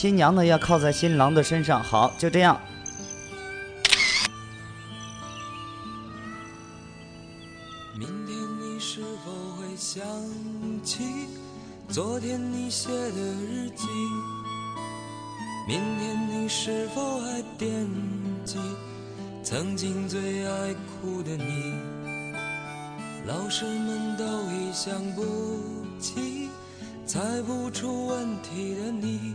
新娘呢要靠在新郎的身上。好，就这样。明天你是否会想起昨天你写的日记？明天你是否还惦记曾经最爱哭的你？老师们都已想不起猜不出问题的你，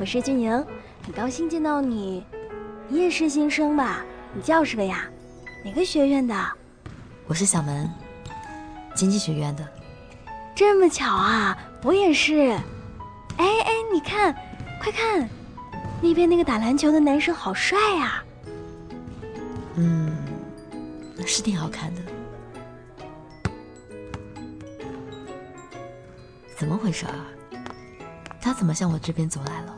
我是俊宁，很高兴见到你。你也是新生吧？你叫什么呀？哪个学院的？我是小门，经济学院的。这么巧啊，我也是。哎哎，你看，快看，那边那个打篮球的男生好帅呀！嗯，是挺好看的。怎么回事啊？他怎么向我这边走来了？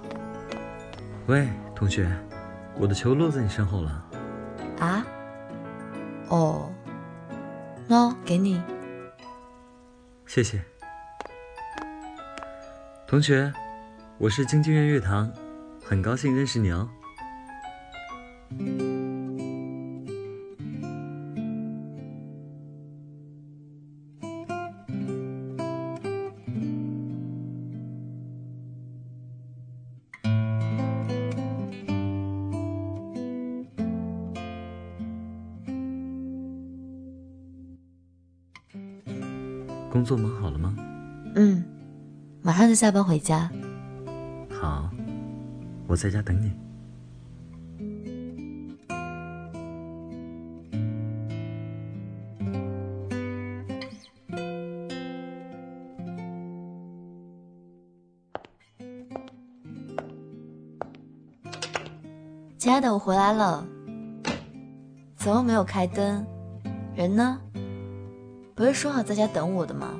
喂，同学，我的球落在你身后了。啊？哦，喏，给你。谢谢。同学，我是京剧院乐堂，很高兴认识你哦。工作忙好了吗？嗯，马上就下班回家。好，我在家等你。亲爱的，我回来了。怎么没有开灯？人呢？不是说好在家等我的吗？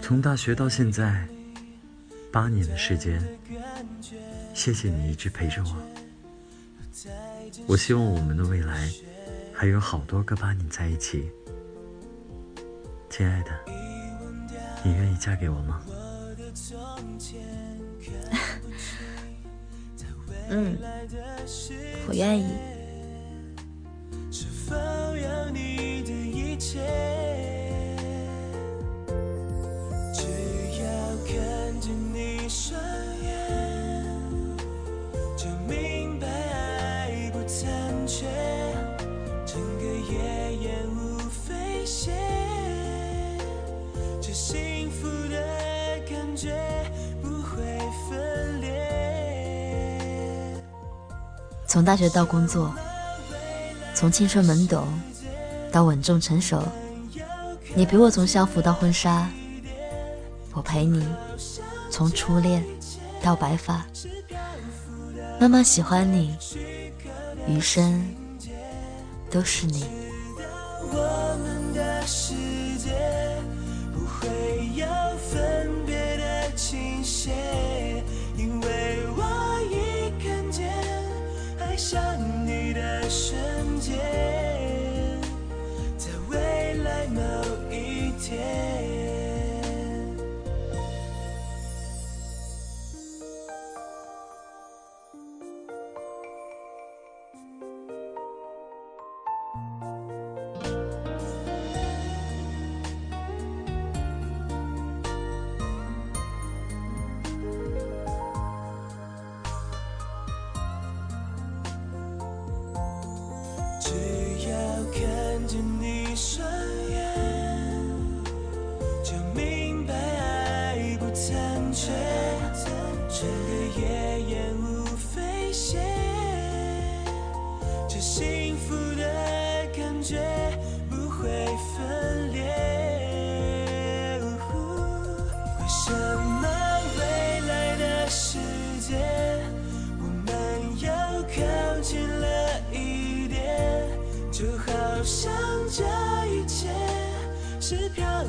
从大学到现在，八年的时间，谢谢你一直陪着我。我希望我们的未来还有好多个八年在一起。亲爱的，你愿意嫁给我吗？嗯，我愿意。从大学到工作，从青春懵懂到稳重成熟，你陪我从校服到婚纱，我陪你从初恋到白发，慢慢喜欢你，余生都是你。我们的世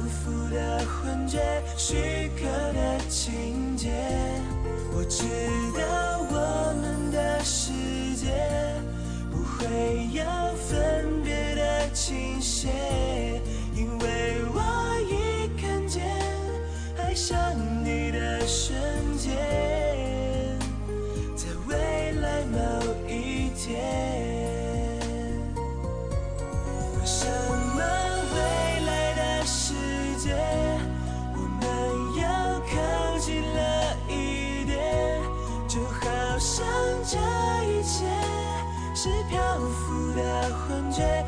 福的幻觉，虚构的情节。我知道我们的世界不会有分别的倾斜，因为我已看见爱上你的瞬是漂浮的幻觉，